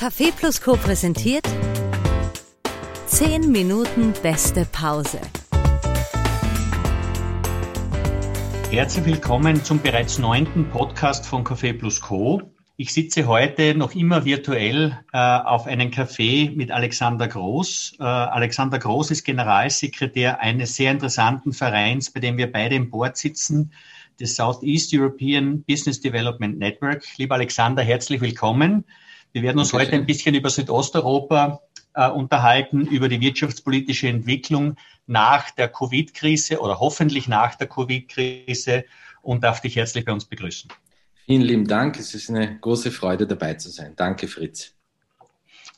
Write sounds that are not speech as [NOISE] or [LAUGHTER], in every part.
Café Plus Co. präsentiert 10 Minuten beste Pause. Herzlich willkommen zum bereits neunten Podcast von Café Plus Co. Ich sitze heute noch immer virtuell äh, auf einem Café mit Alexander Groß. Äh, Alexander Groß ist Generalsekretär eines sehr interessanten Vereins, bei dem wir beide im Board sitzen, des Southeast European Business Development Network. Lieber Alexander, herzlich willkommen. Wir werden uns heute ein bisschen über Südosteuropa äh, unterhalten, über die wirtschaftspolitische Entwicklung nach der Covid-Krise oder hoffentlich nach der Covid-Krise und darf dich herzlich bei uns begrüßen. Vielen lieben Dank. Es ist eine große Freude, dabei zu sein. Danke, Fritz.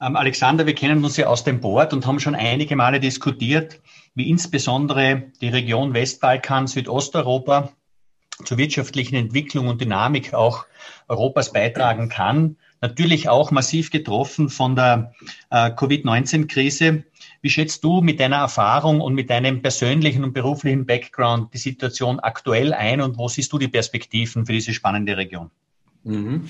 Ähm, Alexander, wir kennen uns ja aus dem Board und haben schon einige Male diskutiert, wie insbesondere die Region Westbalkan, Südosteuropa zur wirtschaftlichen Entwicklung und Dynamik auch Europas beitragen kann. Natürlich auch massiv getroffen von der äh, Covid-19-Krise. Wie schätzt du mit deiner Erfahrung und mit deinem persönlichen und beruflichen Background die Situation aktuell ein und wo siehst du die Perspektiven für diese spannende Region? Mhm.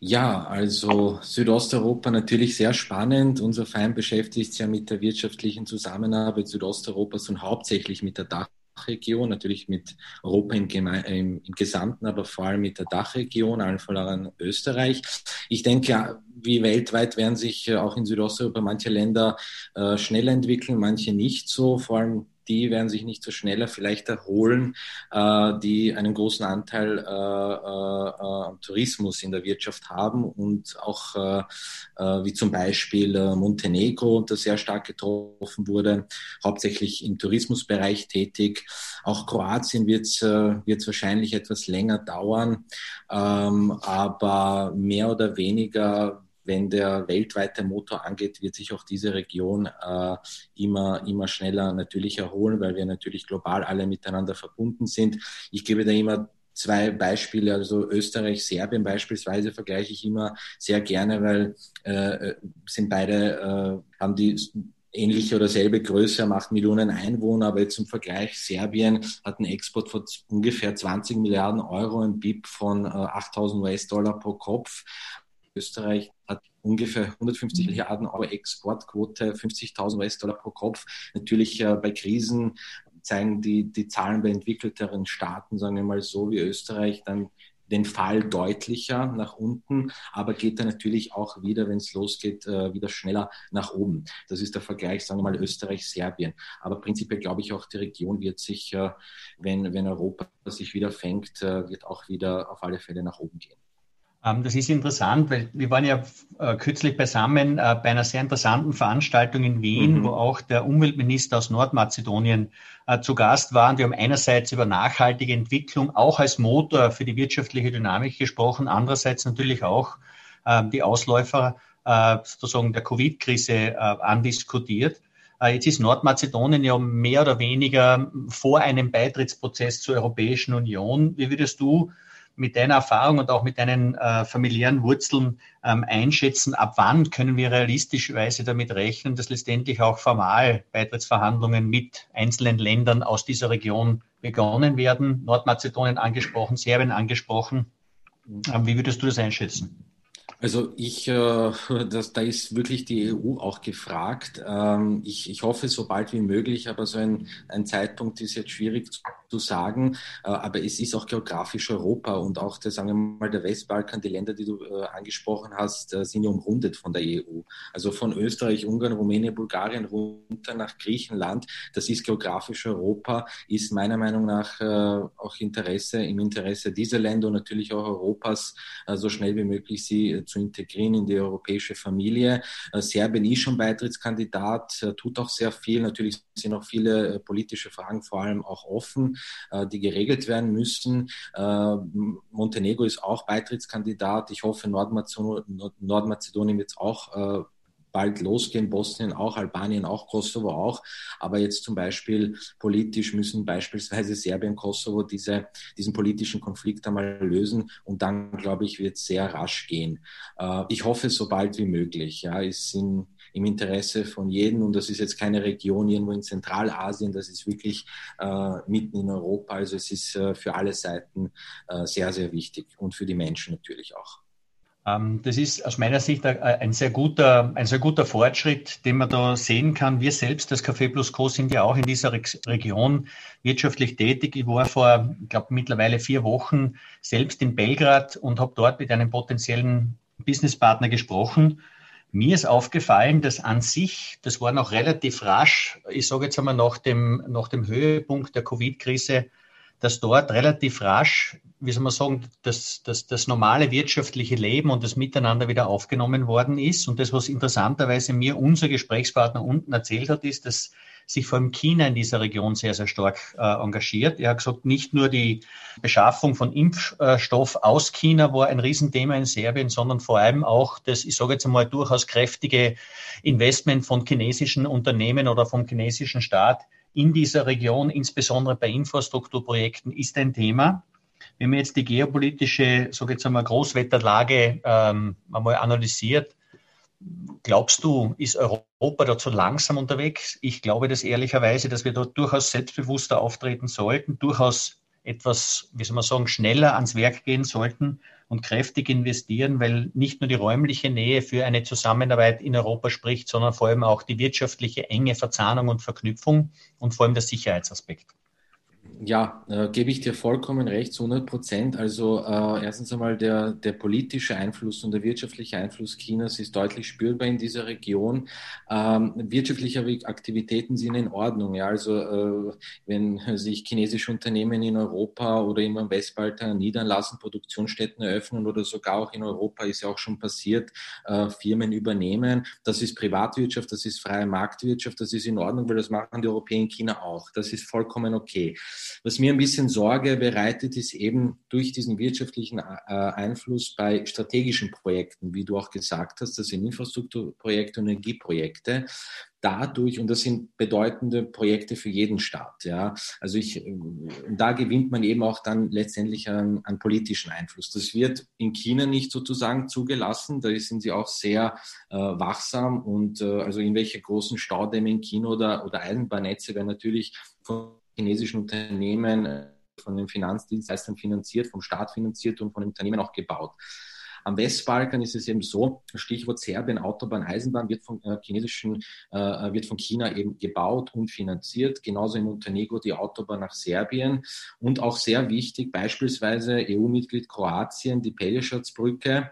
Ja, also Südosteuropa natürlich sehr spannend. Unser Verein beschäftigt sich ja mit der wirtschaftlichen Zusammenarbeit Südosteuropas und hauptsächlich mit der Dach Dachregion, natürlich mit Europa im, im, im, Gesamten, aber vor allem mit der Dachregion, allen voran Österreich. Ich denke, wie weltweit werden sich äh, auch in Südosteuropa manche Länder äh, schneller entwickeln, manche nicht so, vor allem die werden sich nicht so schneller vielleicht erholen, äh, die einen großen Anteil äh, äh, am Tourismus in der Wirtschaft haben und auch äh, äh, wie zum Beispiel äh, Montenegro, das sehr stark getroffen wurde, hauptsächlich im Tourismusbereich tätig. Auch Kroatien wird es äh, wahrscheinlich etwas länger dauern, ähm, aber mehr oder weniger wenn der weltweite Motor angeht, wird sich auch diese Region äh, immer, immer schneller natürlich erholen, weil wir natürlich global alle miteinander verbunden sind. Ich gebe da immer zwei Beispiele, also Österreich, Serbien beispielsweise vergleiche ich immer sehr gerne, weil äh, sind beide, äh, haben die ähnliche oder selbe Größe, haben 8 Millionen Einwohner, aber jetzt zum Vergleich, Serbien hat einen Export von ungefähr 20 Milliarden Euro, ein BIP von äh, 8000 US-Dollar pro Kopf. Österreich hat ungefähr 150 mhm. Milliarden Euro Exportquote, 50.000 US-Dollar pro Kopf. Natürlich äh, bei Krisen zeigen die, die Zahlen bei entwickelteren Staaten, sagen wir mal so wie Österreich, dann den Fall deutlicher nach unten, aber geht dann natürlich auch wieder, wenn es losgeht, äh, wieder schneller nach oben. Das ist der Vergleich, sagen wir mal, Österreich-Serbien. Aber prinzipiell glaube ich auch, die Region wird sich, äh, wenn, wenn Europa sich wieder fängt, äh, wird auch wieder auf alle Fälle nach oben gehen. Ähm, das ist interessant, weil wir waren ja äh, kürzlich beisammen äh, bei einer sehr interessanten Veranstaltung in Wien, mhm. wo auch der Umweltminister aus Nordmazedonien äh, zu Gast war. Und wir haben einerseits über nachhaltige Entwicklung auch als Motor für die wirtschaftliche Dynamik gesprochen, andererseits natürlich auch ähm, die Ausläufer sozusagen der Covid-Krise andiskutiert. Jetzt ist Nordmazedonien ja mehr oder weniger vor einem Beitrittsprozess zur Europäischen Union. Wie würdest du mit deiner Erfahrung und auch mit deinen äh, familiären Wurzeln ähm, einschätzen, ab wann können wir realistischerweise damit rechnen, dass letztendlich auch formal Beitrittsverhandlungen mit einzelnen Ländern aus dieser Region begonnen werden? Nordmazedonien angesprochen, Serbien angesprochen. Ähm, wie würdest du das einschätzen? Also ich, äh, das, da ist wirklich die EU auch gefragt. Ähm, ich, ich hoffe so bald wie möglich, aber so ein, ein Zeitpunkt ist jetzt schwierig zu, zu sagen. Äh, aber es ist auch geografisch Europa und auch der, sagen wir mal, der Westbalkan, die Länder, die du äh, angesprochen hast, äh, sind ja umrundet von der EU. Also von Österreich, Ungarn, Rumänien, Bulgarien runter nach Griechenland. Das ist geografisch Europa, ist meiner Meinung nach auch Interesse, im Interesse dieser Länder und natürlich auch Europas, so schnell wie möglich sie zu integrieren in die europäische Familie. Serbien ist schon Beitrittskandidat, tut auch sehr viel. Natürlich sind noch viele äh, politische Fragen vor allem auch offen, die geregelt werden müssen. Montenegro ist auch Beitrittskandidat. Ich hoffe, Nordmazedonien wird es auch bald losgehen, Bosnien auch, Albanien auch, Kosovo auch. Aber jetzt zum Beispiel politisch müssen beispielsweise Serbien, Kosovo diese, diesen politischen Konflikt einmal lösen und dann, glaube ich, wird es sehr rasch gehen. Äh, ich hoffe, so bald wie möglich. Ja, ist in, im Interesse von jedem und das ist jetzt keine Region irgendwo in Zentralasien, das ist wirklich äh, mitten in Europa. Also es ist äh, für alle Seiten äh, sehr, sehr wichtig und für die Menschen natürlich auch. Ähm, das ist aus meiner Sicht ein sehr guter, ein sehr guter Fortschritt, den man da sehen kann. Wir selbst, das Café Plus Co. sind ja auch in dieser Region wirtschaftlich tätig. Ich war vor, ich glaube, mittlerweile vier Wochen selbst in Belgrad und habe dort mit einem potenziellen Businesspartner gesprochen. Mir ist aufgefallen, dass an sich, das war noch relativ rasch, ich sage jetzt einmal nach dem, nach dem Höhepunkt der Covid-Krise, dass dort relativ rasch, wie soll man sagen, das, das, das normale wirtschaftliche Leben und das Miteinander wieder aufgenommen worden ist. Und das, was interessanterweise mir unser Gesprächspartner unten erzählt hat, ist, dass sich vor allem China in dieser Region sehr, sehr stark äh, engagiert. Er hat gesagt, nicht nur die Beschaffung von Impfstoff aus China war ein Riesenthema in Serbien, sondern vor allem auch das, ich sage jetzt einmal, durchaus kräftige Investment von chinesischen Unternehmen oder vom chinesischen Staat in dieser Region, insbesondere bei Infrastrukturprojekten, ist ein Thema. Wenn man jetzt die geopolitische, sage jetzt einmal, Großwetterlage ähm, einmal analysiert, glaubst du, ist Europa da zu langsam unterwegs? Ich glaube das ehrlicherweise, dass wir dort durchaus selbstbewusster auftreten sollten, durchaus etwas, wie soll man sagen, schneller ans Werk gehen sollten und kräftig investieren, weil nicht nur die räumliche Nähe für eine Zusammenarbeit in Europa spricht, sondern vor allem auch die wirtschaftliche enge Verzahnung und Verknüpfung und vor allem der Sicherheitsaspekt. Ja, äh, gebe ich dir vollkommen recht, zu 100 Prozent. Also äh, erstens einmal der, der politische Einfluss und der wirtschaftliche Einfluss Chinas ist deutlich spürbar in dieser Region. Ähm, wirtschaftliche Aktivitäten sind in Ordnung. Ja, also äh, wenn sich chinesische Unternehmen in Europa oder im Westbalkan niederlassen, Produktionsstätten eröffnen oder sogar auch in Europa ist ja auch schon passiert, äh, Firmen übernehmen. Das ist Privatwirtschaft, das ist freie Marktwirtschaft, das ist in Ordnung, weil das machen die Europäer in China auch. Das ist vollkommen okay. Was mir ein bisschen Sorge bereitet, ist eben durch diesen wirtschaftlichen äh, Einfluss bei strategischen Projekten, wie du auch gesagt hast, das sind Infrastrukturprojekte und Energieprojekte, dadurch, und das sind bedeutende Projekte für jeden Staat, ja. Also ich, da gewinnt man eben auch dann letztendlich an, an politischen Einfluss. Das wird in China nicht sozusagen zugelassen. Da sind sie auch sehr äh, wachsam und äh, also in welche großen Staudämme in China oder, oder Eisenbahnnetze werden natürlich von chinesischen Unternehmen, äh, von den Finanzdienstleistern finanziert, vom Staat finanziert und von den Unternehmen auch gebaut. Am Westbalkan ist es eben so, Stichwort Serbien, Autobahn, Eisenbahn wird von äh, chinesischen, äh, wird von China eben gebaut und finanziert. Genauso in Montenegro die Autobahn nach Serbien. Und auch sehr wichtig, beispielsweise EU-Mitglied Kroatien, die Pelješac-Brücke.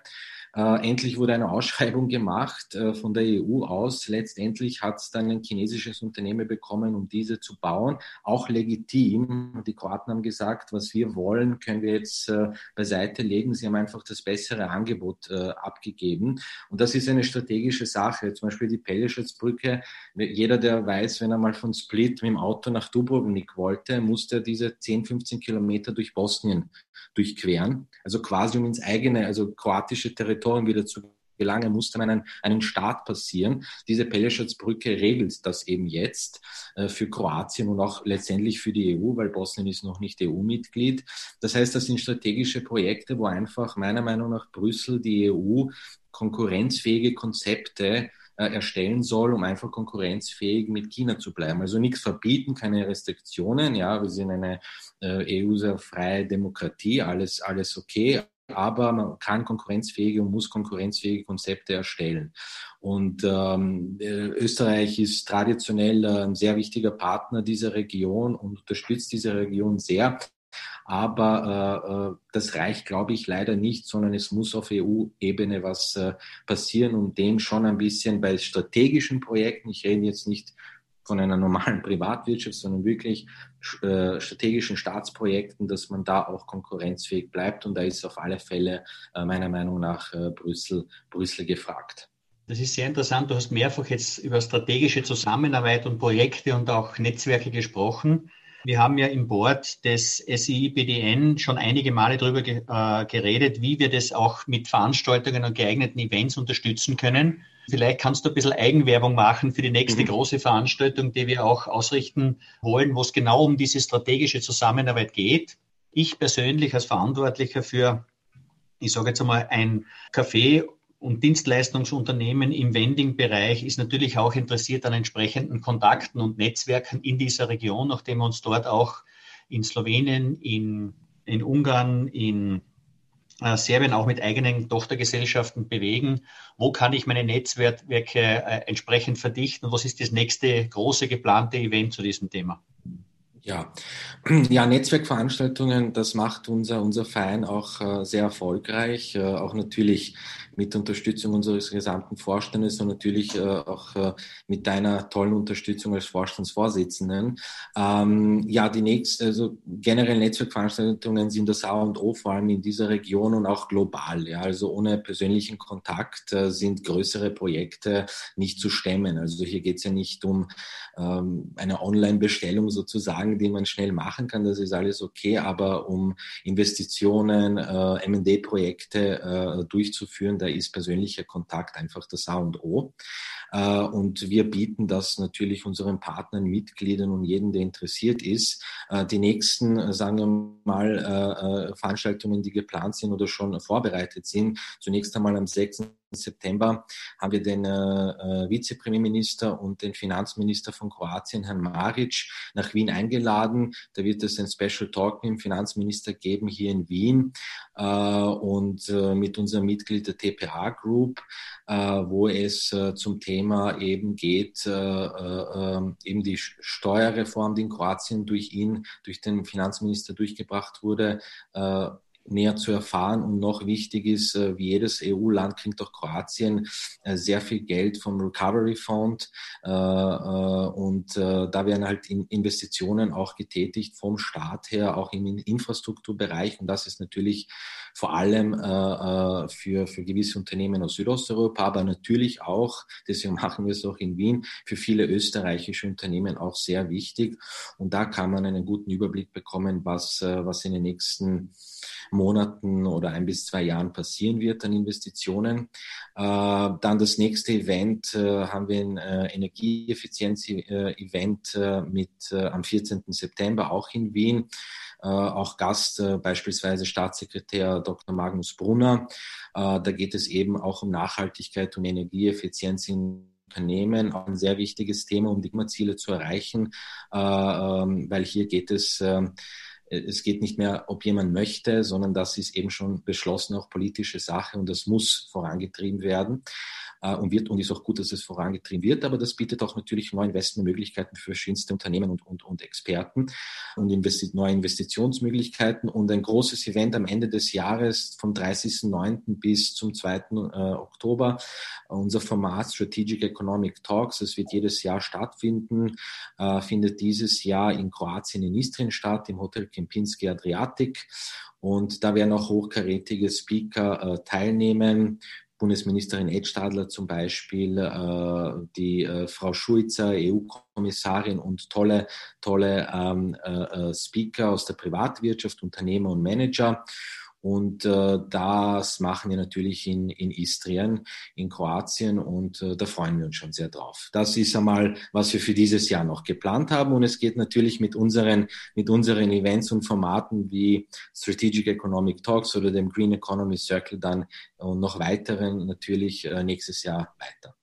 Äh, endlich wurde eine Ausschreibung gemacht äh, von der EU aus. Letztendlich hat es dann ein chinesisches Unternehmen bekommen, um diese zu bauen. Auch legitim. Die Kroaten haben gesagt, was wir wollen, können wir jetzt äh, beiseite legen. Sie haben einfach das bessere Angebot äh, abgegeben. Und das ist eine strategische Sache. Zum Beispiel die Pelješac-Brücke. Jeder, der weiß, wenn er mal von Split mit dem Auto nach Dubrovnik wollte, musste er diese 10, 15 Kilometer durch Bosnien durchqueren. Also quasi um ins eigene, also kroatische Territorium wieder zu gelangen, musste man einen, einen Start passieren. Diese Pelješac-Brücke regelt das eben jetzt äh, für Kroatien und auch letztendlich für die EU, weil Bosnien ist noch nicht EU-Mitglied. Das heißt, das sind strategische Projekte, wo einfach meiner Meinung nach Brüssel die EU konkurrenzfähige Konzepte äh, erstellen soll, um einfach konkurrenzfähig mit China zu bleiben. Also nichts verbieten, keine Restriktionen. Ja, wir sind eine äh, EU-freie Demokratie, alles, alles okay aber man kann konkurrenzfähige und muss konkurrenzfähige Konzepte erstellen. Und ähm, äh, Österreich ist traditionell ein sehr wichtiger Partner dieser Region und unterstützt diese Region sehr. Aber äh, äh, das reicht, glaube ich, leider nicht, sondern es muss auf EU-Ebene was äh, passieren, um dem schon ein bisschen bei strategischen Projekten, ich rede jetzt nicht von einer normalen [LAUGHS] Privatwirtschaft, sondern wirklich äh, strategischen Staatsprojekten, dass man da auch konkurrenzfähig bleibt. Und da ist auf alle Fälle äh, meiner Meinung nach äh, Brüssel, Brüssel gefragt. Das ist sehr interessant. Du hast mehrfach jetzt über strategische Zusammenarbeit und Projekte und auch Netzwerke gesprochen. Wir haben ja im Board des SII-BDN schon einige Male darüber ge äh, geredet, wie wir das auch mit Veranstaltungen und geeigneten Events unterstützen können. Vielleicht kannst du ein bisschen Eigenwerbung machen für die nächste mhm. große Veranstaltung, die wir auch ausrichten wollen, wo es genau um diese strategische Zusammenarbeit geht. Ich persönlich als Verantwortlicher für, ich sage jetzt einmal, ein Café und Dienstleistungsunternehmen im Vending-Bereich ist natürlich auch interessiert an entsprechenden Kontakten und Netzwerken in dieser Region, nachdem wir uns dort auch in Slowenien, in, in Ungarn, in äh, Serbien auch mit eigenen Tochtergesellschaften bewegen? Wo kann ich meine Netzwerke äh, entsprechend verdichten? Was ist das nächste große geplante Event zu diesem Thema? Ja, [CLEARS THROAT] ja, Netzwerkveranstaltungen, das macht unser, unser Verein auch äh, sehr erfolgreich, äh, auch natürlich mit Unterstützung unseres gesamten Vorstandes und natürlich äh, auch äh, mit deiner tollen Unterstützung als Vorstandsvorsitzenden. Ähm, ja, die nächste, also generell Netzwerkveranstaltungen sind das A und O, vor allem in dieser Region und auch global. Ja, also ohne persönlichen Kontakt äh, sind größere Projekte nicht zu stemmen. Also hier geht es ja nicht um ähm, eine Online-Bestellung sozusagen, die man schnell machen kann. Das ist alles okay, aber um Investitionen, äh, M&D-Projekte äh, durchzuführen, da ist persönlicher Kontakt einfach das A und O. Äh, und wir bieten das natürlich unseren Partnern, Mitgliedern und jedem, der interessiert ist. Äh, die nächsten, äh, sagen wir mal, Veranstaltungen, die geplant sind oder schon vorbereitet sind, zunächst einmal am 6. September haben wir den äh, Vizepremierminister und den Finanzminister von Kroatien, Herrn Maric, nach Wien eingeladen. Da wird es ein Special Talk mit dem Finanzminister geben hier in Wien äh, und äh, mit unserem Mitglied der TPA Group, wo es zum Thema eben geht, eben die Steuerreform, die in Kroatien durch ihn, durch den Finanzminister durchgebracht wurde, näher zu erfahren. Und noch wichtig ist, äh, wie jedes EU-Land kriegt auch Kroatien äh, sehr viel Geld vom Recovery Fund. Äh, und da werden halt Investitionen auch getätigt vom Staat her, auch im Infrastrukturbereich. Und das ist natürlich vor allem für, für gewisse Unternehmen aus Südosteuropa, aber natürlich auch, deswegen machen wir es auch in Wien, für viele österreichische Unternehmen auch sehr wichtig. Und da kann man einen guten Überblick bekommen, was, was in den nächsten Monaten oder ein bis zwei Jahren passieren wird an Investitionen. Äh, dann das nächste Event äh, haben wir ein äh, Energieeffizienz-Event mit am 14. September auch in Wien. auch Gast beispielsweise Staatssekretär Dr. Magnus Brunner. da geht es eben auch um Nachhaltigkeit und Energieeffizienz in Unternehmen auch ein sehr wichtiges Thema, um Klimaziele zu erreichen, ähm, weil hier geht es ähm, äh, es geht nicht mehr, ob jemand möchte, sondern das ist eben schon beschlossen, auch politische Sache und das muss vorangetrieben werden. äh, und wird und ist auch gut, dass es vorangetrieben wird. Aber das bietet auch natürlich neue Investmentmöglichkeiten für verschiedenste Unternehmen und, und, und Experten und investi neue Investitionsmöglichkeiten. Und ein großes Event am Ende des Jahres vom 30.09. bis zum 2. Äh, Oktober. Unser Format Strategic Economic Talks, es wird jedes Jahr stattfinden, äh, findet dieses Jahr in Kroatien in Istrien statt, im Hotel Kempinski Adriatic. Und da werden auch hochkarätige Speaker äh, teilnehmen. Bundesministerin Edstadler zum Beispiel, äh, die äh, Frau Schuizer, EU-Kommissarin und tolle, tolle ähm, äh, äh, Speaker aus der Privatwirtschaft, Unternehmer und Manager. Und äh, das machen wir natürlich in, in Istrien, in Kroatien und äh, da freuen wir uns schon sehr drauf. Das ist einmal, was wir für dieses Jahr noch geplant haben. Und es geht natürlich mit unseren, mit unseren Events und Formaten wie Strategic Economic Talks oder dem Green Economy Circle dann und noch weiteren natürlich äh, nächstes Jahr weiter.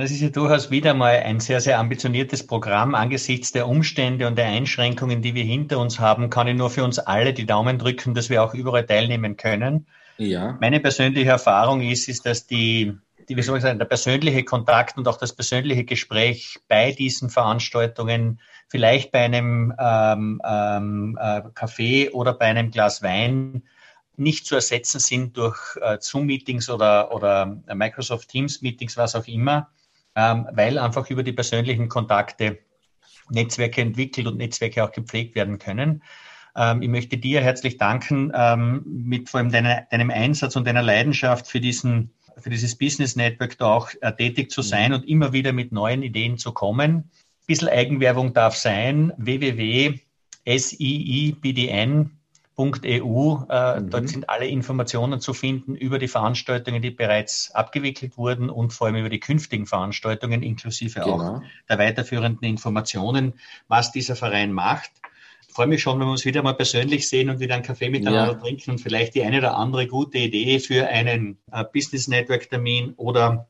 Das ist ja durchaus wieder mal ein sehr, sehr ambitioniertes Programm. Angesichts der Umstände und der Einschränkungen, die wir hinter uns haben, kann ich nur für uns alle die Daumen drücken, dass wir auch überall teilnehmen können. Ja. Meine persönliche Erfahrung ist, ist, dass die, die, wie soll ich sagen, der persönliche Kontakt und auch das persönliche Gespräch bei diesen Veranstaltungen, vielleicht bei einem ähm, ähm, äh, Kaffee oder bei einem Glas Wein, nicht zu ersetzen sind durch äh, Zoom-Meetings oder, oder Microsoft Teams-Meetings, was auch immer ähm, weil einfach über die persönlichen Kontakte Netzwerke entwickelt und Netzwerke auch gepflegt werden können. Ähm, ich möchte dir herzlich danken ähm, mit vor allem deiner, deinem Einsatz und deiner Leidenschaft für diesen für dieses Business Network da auch äh, tätig zu sein mhm. und immer wieder mit neuen Ideen zu kommen. Ein bisschen Eigenwerbung darf sein. www.siibdn EU. Äh, mhm. Dort sind alle Informationen zu finden über die Veranstaltungen, die bereits abgewickelt wurden und vor allem über die künftigen Veranstaltungen, inklusive genau. auch der weiterführenden Informationen, was dieser Verein macht. Ich freue mich schon, wenn wir uns wieder mal persönlich sehen und wieder einen Kaffee miteinander ja. trinken und vielleicht die eine oder andere gute Idee für einen äh, Business Network Termin oder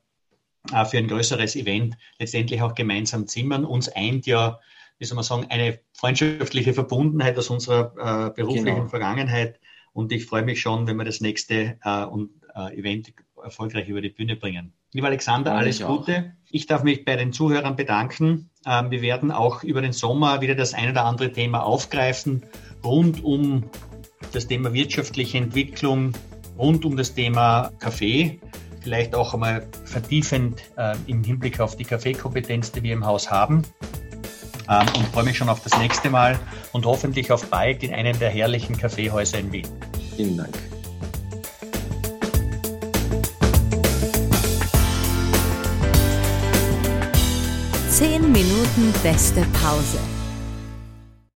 äh, für ein größeres Event letztendlich auch gemeinsam zimmern. Uns eint ja wie soll man sagen, eine freundschaftliche Verbundenheit aus unserer äh, beruflichen genau. Vergangenheit Und ich freue mich schon, wenn wir das nächste äh, und, äh, Event erfolgreich über die Bühne bringen. Lieber Alexander, ja, alles ich Gute. Ich darf mich bei den Zuhörern bedanken. Ähm, wir werden auch über den Sommer wieder das eine oder andere Thema aufgreifen, rund um das Thema wirtschaftliche Entwicklung, rund um das Thema Kaffee vielleicht auch einmal vertiefend äh, im Hinblick auf die Kaffeekompetenz, die wir im Haus haben. Ähm, und freue mich schon auf das nächste Mal und hoffentlich auf bald in einem der herrlichen Kaffeehäuser in Wien. Vielen Dank. Zehn Minuten beste Pause